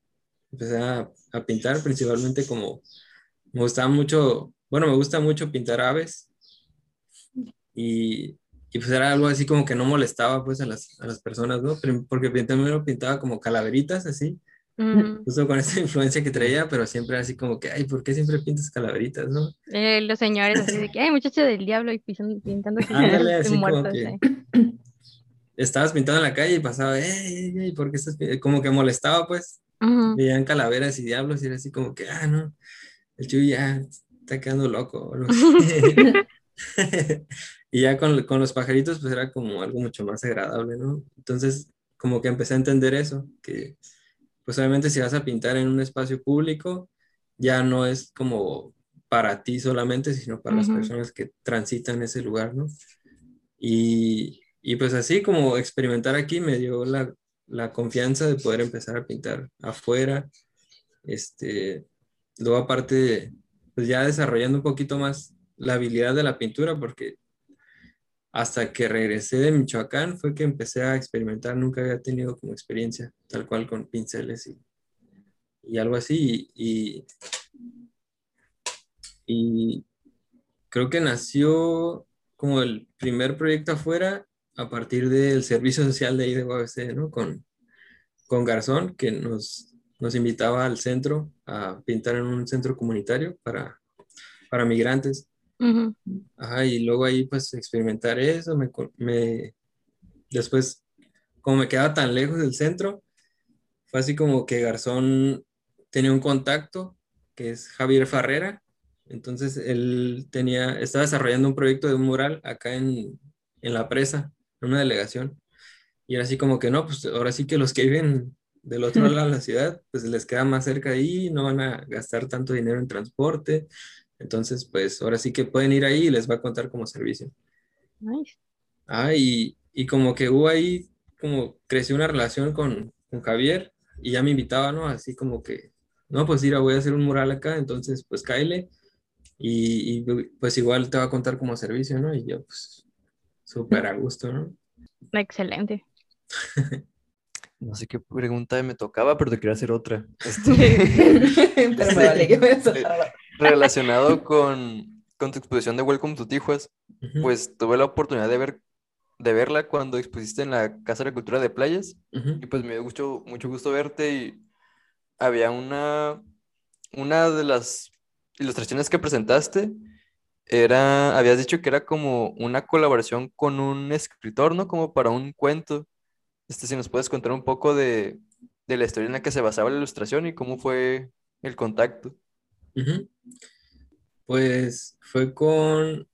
Empecé a, a pintar principalmente como, me gustaba mucho, bueno, me gusta mucho pintar aves y, y pues era algo así como que no molestaba pues a las, a las personas, ¿no? Porque primero pintaba como calaveritas así, Mm, justo con esa influencia que traía, pero siempre así como que, ay, ¿por qué siempre pintas calaveritas, no? eh, los señores así de que, ay, muchacho del diablo y pintando así Ándale, así como muertos. que- eh. Estabas pintando en la calle y pasaba, ey, ey, ¿por qué estás pintando? Como que molestaba, pues, Ujú. veían calaveras y diablos y era así como que, ah, no, el Chuy ya está quedando loco. o algo así. y ya con, con los pajaritos, pues era como algo mucho más agradable, ¿no? Entonces, como que empecé a entender eso, que pues obviamente si vas a pintar en un espacio público, ya no es como para ti solamente, sino para las Ujú. personas que transitan ese lugar, ¿no? Y, y pues así como experimentar aquí me dio la, la confianza de poder empezar a pintar afuera. Este, luego aparte, pues ya desarrollando un poquito más la habilidad de la pintura, porque hasta que regresé de Michoacán fue que empecé a experimentar, nunca había tenido como experiencia tal cual con pinceles y, y algo así. Y, creo que nació como el primer proyecto afuera a partir del servicio social de ahí ¿no? Con, con Garzón, que nos, nos invitaba al centro a pintar en un centro comunitario para, para migrantes. Ajá, y luego ahí pues experimentar eso, me, me- después como me quedaba tan lejos del centro, fue así como que Garzón tenía un contacto que es Javier Farrera, entonces él tenía, estaba desarrollando un proyecto de un mural acá en, en la presa, en una delegación, y era así como que no, pues ahora sí que los que viven del otro lado de la ciudad, pues les queda más cerca ahí, no van a gastar tanto dinero en transporte, entonces, pues ahora sí que pueden ir ahí y les va a contar como servicio. Nice. Ah, y, y como que hubo ahí, como creció una relación con, con Javier y ya me invitaba, ¿no? Así como que, no, pues mira, voy a hacer un mural acá, entonces pues cáele y, y, pues igual te va a contar como servicio, ¿no? Y yo pues súper a gusto, ¿no? Excelente. No sé qué pregunta me tocaba, pero te quería hacer otra. Este, Pero me vale que me soltaba. Relacionado con, con tu exposición de Welcome to Tijuas, pues tuve la oportunidad de ver de verla cuando expusiste en la Casa de la Cultura de Playas y pues me dio mucho, mucho gusto verte y había una, una de las ilustraciones que presentaste era, habías dicho que era como una colaboración con un escritor, ¿no? Como para un cuento. Este, si nos puedes contar un poco de, de la historia en la que se basaba la ilustración y cómo fue el contacto. Pues fue con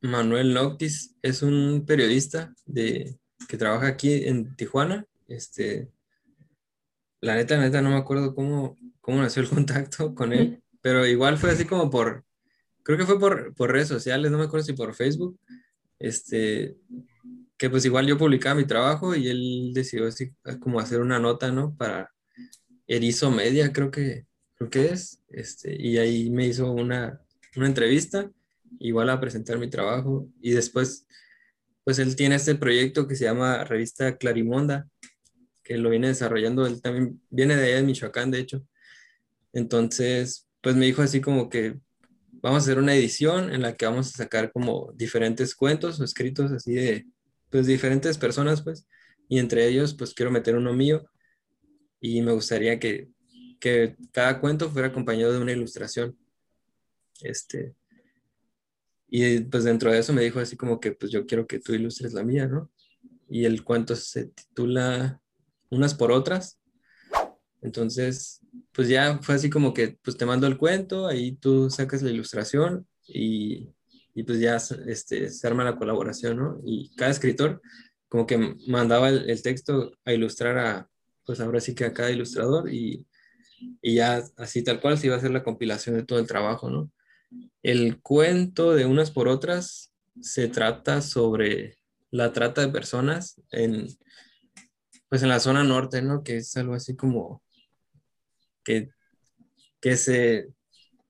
Manuel Noctis, es un periodista de, que trabaja aquí en Tijuana. Este, la neta, la neta, no me acuerdo cómo, cómo nació el contacto con él, pero igual fue así como por, creo que fue por, por redes sociales, no me acuerdo si por Facebook, este, que pues igual yo publicaba mi trabajo y él decidió así como hacer una nota, ¿no? Para Erizo Media, creo que, creo que es, este, y ahí me hizo una, una entrevista, igual a presentar mi trabajo, y después, pues él tiene este proyecto que se llama Revista Clarimonda, que lo viene desarrollando, él también viene de allá de Michoacán, de hecho. Entonces, pues me dijo así como que vamos a hacer una edición en la que vamos a sacar como diferentes cuentos o escritos así de, pues diferentes personas, pues, y entre ellos, pues quiero meter uno mío y me gustaría que, que cada cuento fuera acompañado de una ilustración. Este, y pues dentro de eso me dijo así como que pues yo quiero que tú ilustres la mía, ¿no? Y el cuento se titula Unas por otras. Entonces, pues ya fue así como que pues te mando el cuento, ahí tú sacas la ilustración y, y pues ya este, se arma la colaboración, ¿no? Y cada escritor como que mandaba el, el texto a ilustrar a, pues ahora sí que a cada ilustrador y, y ya así tal cual se iba a hacer la compilación de todo el trabajo, ¿no? El cuento de unas por otras se trata sobre la trata de personas en, pues en la zona norte, ¿no? Que es algo así como que, que se,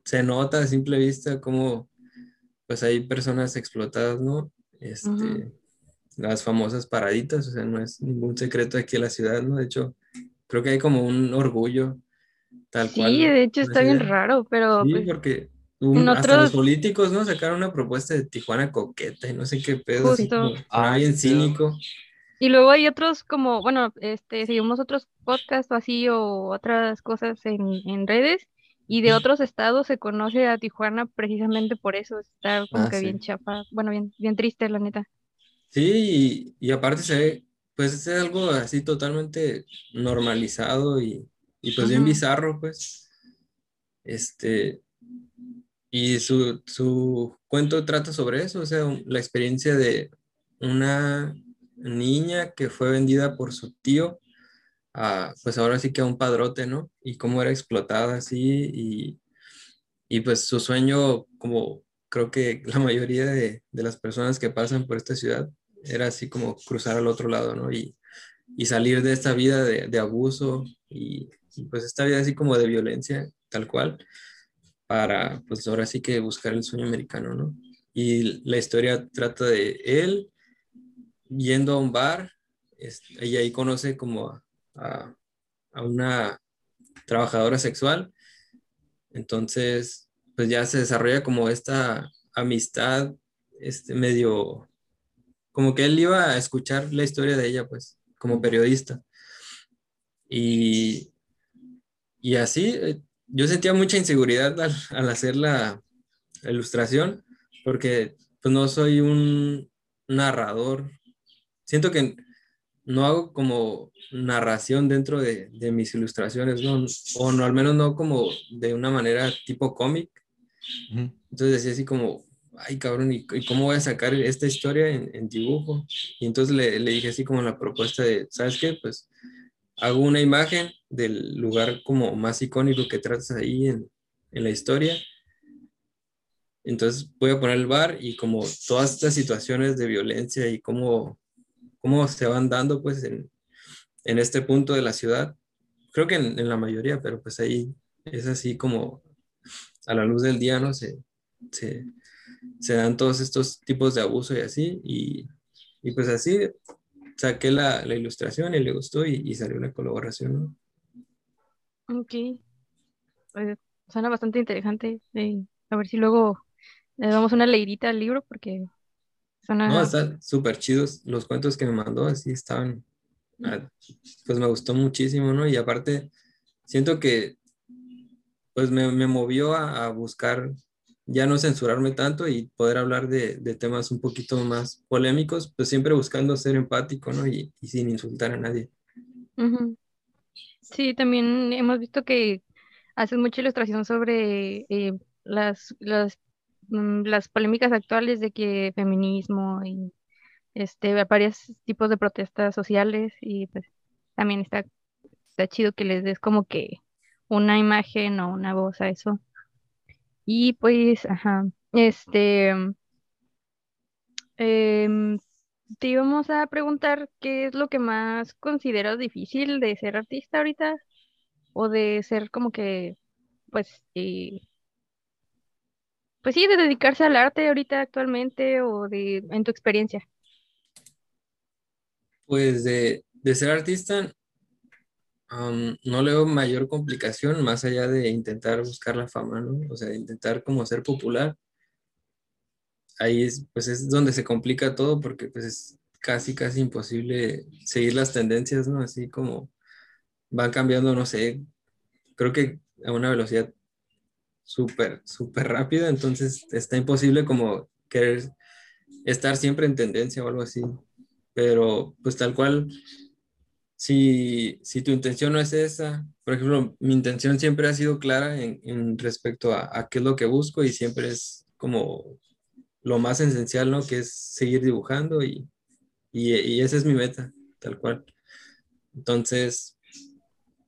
se nota a simple vista como pues hay personas explotadas, ¿no? Este, Ujú. Las famosas paraditas, o sea, no es ningún secreto aquí en la ciudad, ¿no? De hecho, creo que hay como un orgullo tal Sí, de hecho está bien raro, pero Sí, pues porque un- En hasta los otros- políticos, ¿no? Sacaron una propuesta de Tijuana coqueta y no sé qué pedo, así Justo. como, Ah, bien cínico. Y luego hay otros como, bueno, este, seguimos otros podcasts o así o otras cosas en, en redes y de otros estados se conoce a Tijuana precisamente por eso, está como Ah, que sí. bien chafa, bueno, bien, bien triste la neta. Sí, y, y aparte se ve, pues es algo así totalmente normalizado y, y pues bien bizarro, pues. Este, y su, su cuento trata sobre eso, o sea, la experiencia de una niña que fue vendida por su tío a, pues ahora sí que a un padrote, ¿no? Y cómo era explotada así y, y pues su sueño, como creo que la mayoría de, de las personas que pasan por esta ciudad, era así como cruzar al otro lado, ¿no? Y, y salir de esta vida de, de abuso y, pues esta vida así como de violencia, tal cual, para pues ahora sí que buscar el sueño americano, ¿no? Y la historia trata de él yendo a un bar este, y ahí conoce como a, a- a una trabajadora sexual. Entonces, pues ya se desarrolla como esta amistad, este medio, como que él iba a escuchar la historia de ella, pues, como periodista. Y, y así, eh, yo sentía mucha inseguridad al, al hacer la, la ilustración, porque pues no soy un narrador. Siento que no hago como narración dentro de, de mis ilustraciones, ¿no? O no, al menos no como de una manera tipo cómic. Entonces decía así como, ay cabrón, ¿y, y cómo voy a sacar esta historia en, en dibujo? Y entonces le, le dije así como la propuesta de, ¿sabes qué? Pues hago una imagen del lugar como más icónico que tratas ahí en, en la historia. Entonces voy a poner el bar y como todas estas situaciones de violencia y cómo, cómo se van dando pues en, en este punto de la ciudad. Creo que en, en la mayoría, pero pues ahí es así como a la luz del día, ¿no? Se, se, se dan todos estos tipos de abuso y así. Y, y pues así saqué la, la ilustración y le gustó y, y salió una colaboración, ¿no? Ok. Pues, suena bastante interesante. eh, a ver si luego le damos una leidita al libro porque suena... No, están súper chidos los cuentos que me mandó, así estaban, ah, pues me gustó muchísimo, ¿no? Y aparte, siento que, pues me, me movió a, a buscar ya no censurarme tanto y poder hablar de, de temas un poquito más polémicos, pues siempre buscando ser empático, ¿no? Y, sin insultar a nadie. Sí, también hemos visto que haces mucha ilustración sobre eh, las, las, mm, las polémicas actuales de que feminismo y este, varios tipos de protestas sociales y pues también está, está chido que les des como que una imagen o una voz a eso. Y pues, ajá, este, em, te íbamos a preguntar qué es lo que más consideras difícil de ser artista ahorita o de ser como que, pues, eh, pues sí, de dedicarse al arte ahorita actualmente o de en tu experiencia. Pues de, de ser artista, am, no le veo mayor complicación más allá de intentar buscar la fama, ¿no? O sea, intentar como ser popular. Ahí es, pues es donde se complica todo porque pues es casi, casi imposible seguir las tendencias, ¿no? Así como van cambiando, no sé, creo que a una velocidad súper, súper rápida, entonces está imposible como querer estar siempre en tendencia o algo así. Pero pues tal cual, si, si tu intención no es esa, por ejemplo, mi intención siempre ha sido clara en, respecto a, a qué es lo que busco y siempre es como lo más esencial, ¿no? Que es seguir dibujando y, y, y esa es mi meta, tal cual. Entonces,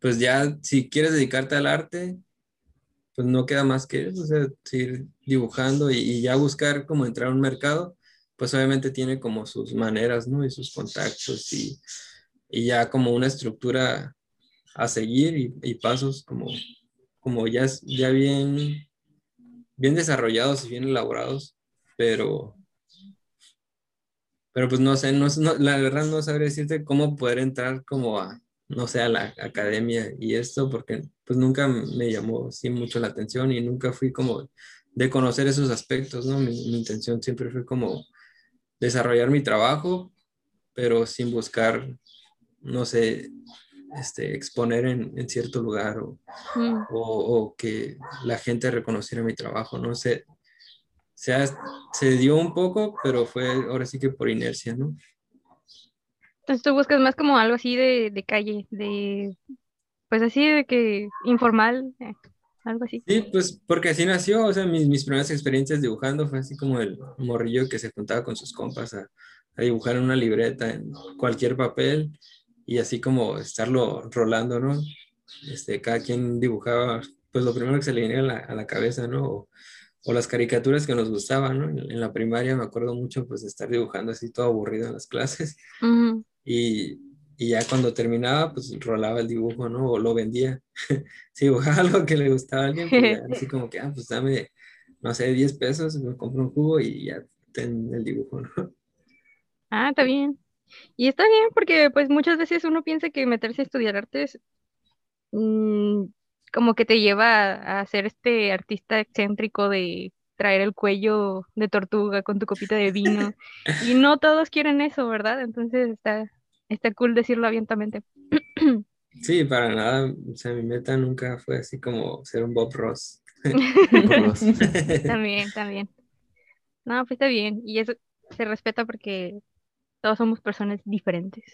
pues ya si quieres dedicarte al arte, pues no queda más que eso, o sea, seguir dibujando y, y ya buscar como entrar a un mercado, pues obviamente tiene como sus maneras, ¿no? Y sus contactos y, y ya como una estructura a seguir y, y pasos como, como ya, ya bien, bien desarrollados y bien elaborados, pero, pero pues no sé, no, no, la verdad no sabría decirte cómo poder entrar como a, no sé, a la academia y esto, porque pues nunca me llamó así mucho la atención y nunca fui como de conocer esos aspectos, ¿no? Mi, mi intención siempre fue como desarrollar mi trabajo, pero sin buscar, no sé, este, exponer en, en cierto lugar o, Mm. o, o que la gente reconociera mi trabajo, ¿no? Se, se, se dio un poco, pero fue ahora sí que por inercia, ¿no? Entonces tú buscas más como algo así de, de calle, de, pues así de que informal, eh, algo así. Sí, pues porque así nació, o sea, mis, mis primeras experiencias dibujando fue así como el morrillo que se juntaba con sus compas a, a dibujar en una libreta, en cualquier papel, y así como estarlo rolando, ¿no? Este, cada quien dibujaba, pues lo primero que se le venía a la, a la cabeza, ¿no? O, o las caricaturas que nos gustaban, ¿no? En, en la primaria me acuerdo mucho, pues, de estar dibujando así todo aburrido en las clases, Ujú. y, y ya cuando terminaba, pues rolaba el dibujo, ¿no? O lo vendía. Si dibujaba algo que le gustaba a alguien, pues así como que, ah, pues dame, no sé, 10 pesos, me compro un jugo y ya ten el dibujo, ¿no? Ah, está bien. Y está bien porque pues muchas veces uno piensa que meterse a estudiar artes mm, como que te lleva a, ser este artista excéntrico de traer el cuello de tortuga con tu copita de vino. Y no todos quieren eso, ¿verdad? Entonces está, está cool decirlo abiertamente. Sí, para nada, o sea, mi meta nunca fue así como ser un Bob Ross. Todos. También, también. No, pues está bien. Y eso se respeta porque todos somos personas diferentes.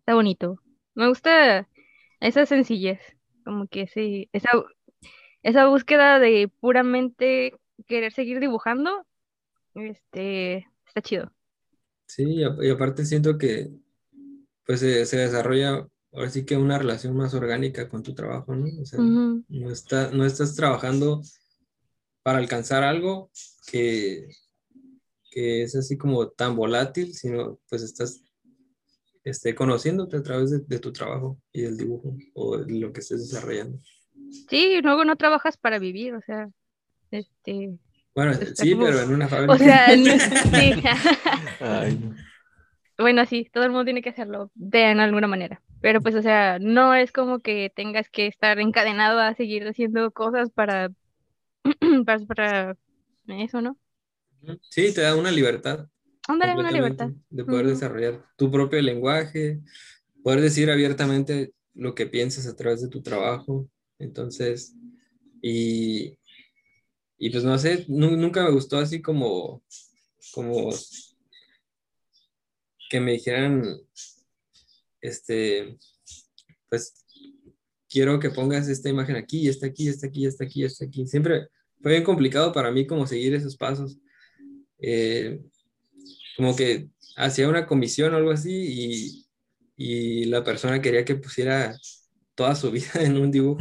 Está bonito. Me gusta esa sencillez, como que ese, esa, esa búsqueda de puramente querer seguir dibujando, este, está chido. Sí, y, aparte siento que pues se, se desarrolla ahora sí que una relación más orgánica con tu trabajo, ¿no? O sea, Ujú, no está, no estás trabajando para alcanzar algo que, que es así como tan volátil, sino pues estás este, conociéndote a través de, de tu trabajo y del dibujo o de lo que estés desarrollando. Sí, luego no trabajas para vivir, o sea, este, Bueno, Está sí, como- pero en una fábrica. o sea, no- sí. Ay, no. Bueno, sí, todo el mundo tiene que hacerlo de en alguna manera. Pero pues, o sea, no es como que tengas que estar encadenado a seguir haciendo cosas para, para, para eso, ¿no? Sí, te da una libertad. Ándale, una libertad. De poder desarrollar tu propio lenguaje, poder decir abiertamente lo que piensas a través de tu trabajo. Entonces, y, y pues no sé, nu- nunca me gustó así como, como que me dijeran, este, pues quiero que pongas esta imagen aquí, esta aquí, esta aquí, esta aquí, esta aquí. Siempre fue bien complicado para mí como seguir esos pasos. Eh, como que hacía una comisión o algo así y, y la persona quería que pusiera toda su vida en un dibujo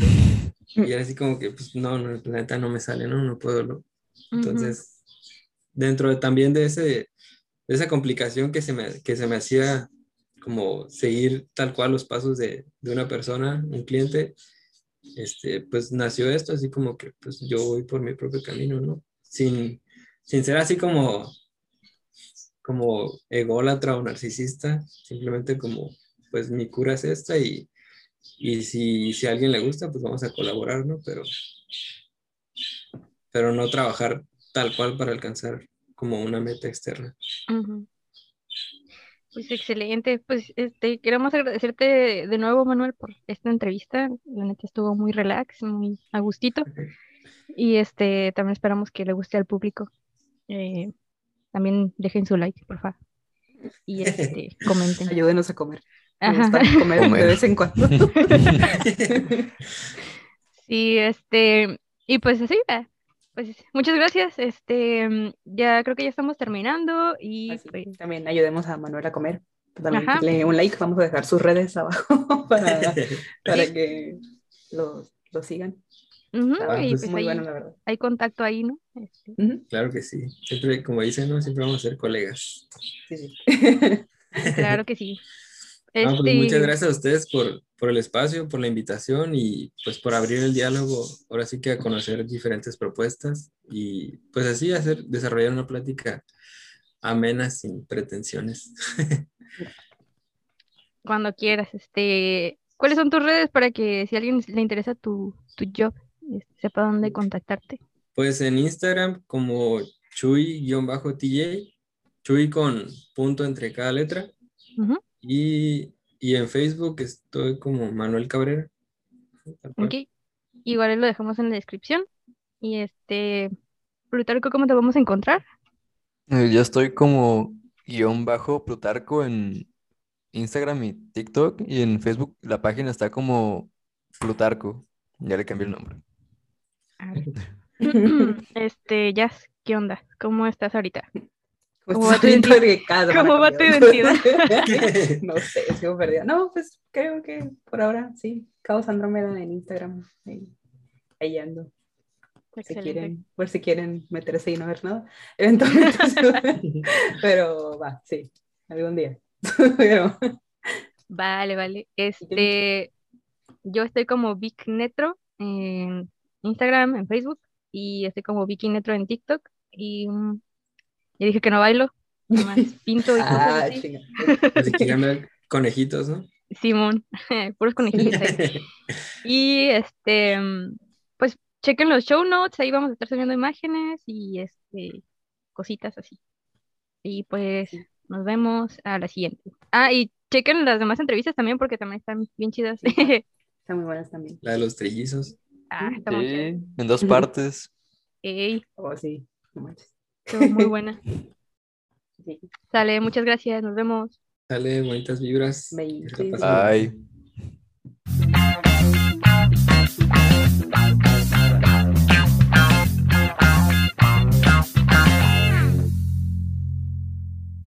y era así como que pues no, no, la neta no me sale, no, no puedo. no. Entonces, dentro de, también de, ese, de esa complicación que se, me, que se me hacía como seguir tal cual los pasos de, de una persona, un cliente, este, pues nació esto, así como que pues yo voy por mi propio camino, ¿no? Sin, sin ser así como, como ególatra o narcisista, simplemente como, pues mi cura es esta y, y si, si a alguien le gusta, pues vamos a colaborar, ¿no? Pero, pero no trabajar tal cual para alcanzar como una meta externa. Pues excelente. Pues este, queremos agradecerte de nuevo, Manuel, por esta entrevista. La neta estuvo muy relax, muy a gustito. Y este, también esperamos que le guste al público. Eh, también dejen su like, por favor. Y este, comenten. Ayúdenos a comer. Me Ajá. comer Comer. de vez en cuando. Sí, este, y pues así, ah, pues muchas gracias. Este, ya creo que ya estamos terminando y Así, pues, También ayudemos a Manuel a comer. También denle un like, vamos a dejar sus redes abajo para, para Sí. que lo, lo sigan. Ujú, Está y pues, pues muy ahí bueno, la verdad. hay contacto ahí, ¿no? Este, Claro que sí. Siempre, como dicen, ¿no? Siempre vamos a ser colegas. Sí, sí. claro que sí. Pues Este, muchas gracias a ustedes por, por el espacio, por la invitación y pues por abrir el diálogo, ahora sí que a conocer diferentes propuestas y pues así hacer, desarrollar una plática amena sin pretensiones. cuando quieras, este, ¿cuáles son tus redes para que si a alguien le interesa tu, tu job, sepa dónde contactarte? Pues en Instagram como chuy-tj, chuy con punto entre cada letra. Y, y en Facebook estoy como Manuel Cabrera. Ok. Igual lo dejamos en la descripción. Y este, Plutarco, ¿cómo te vamos a encontrar? Eh, Yo estoy como guion bajo Plutarco en Instagram y TikTok y en Facebook la página está como Plutarco. Ya le cambié el nombre. Este, Jazz, ¿qué onda? ¿Cómo estás ahorita? Pues ¿Cómo va tu ¿Cómo va tu cambió. identidad? no sé, sigo perdida. No, pues creo que por ahora sí. Caos Andrómeda en Instagram. Ahí, ahí ando. Si Excelente. quieren, por si quieren meterse y no ver nada. Eventualmente. Pero va, sí. Algún día. Pero, Vale, vale. Este, yo estoy como Vic Netro en Instagram, en Facebook, y estoy como Vicky Netro en TikTok. Y mm, ya dije que no bailo, nomás pinto y cosas ah, así. chinga. Así conejitos, ¿no? Simón, puros conejillos ahí. Y este, mm, pues chequen los show notes, ahí vamos a estar subiendo imágenes y este, cositas así. Y pues nos vemos a la siguiente. Ah, y chequen las demás entrevistas también porque también están bien chidas. Están muy buenas también. La de los trillizos. Ah, está muy chida. Sí, en dos partes. Ey, Oh, sí. Estuvo muy buena. Sí. Sale, muchas gracias, nos vemos. Sale bonitas vibras. Bye.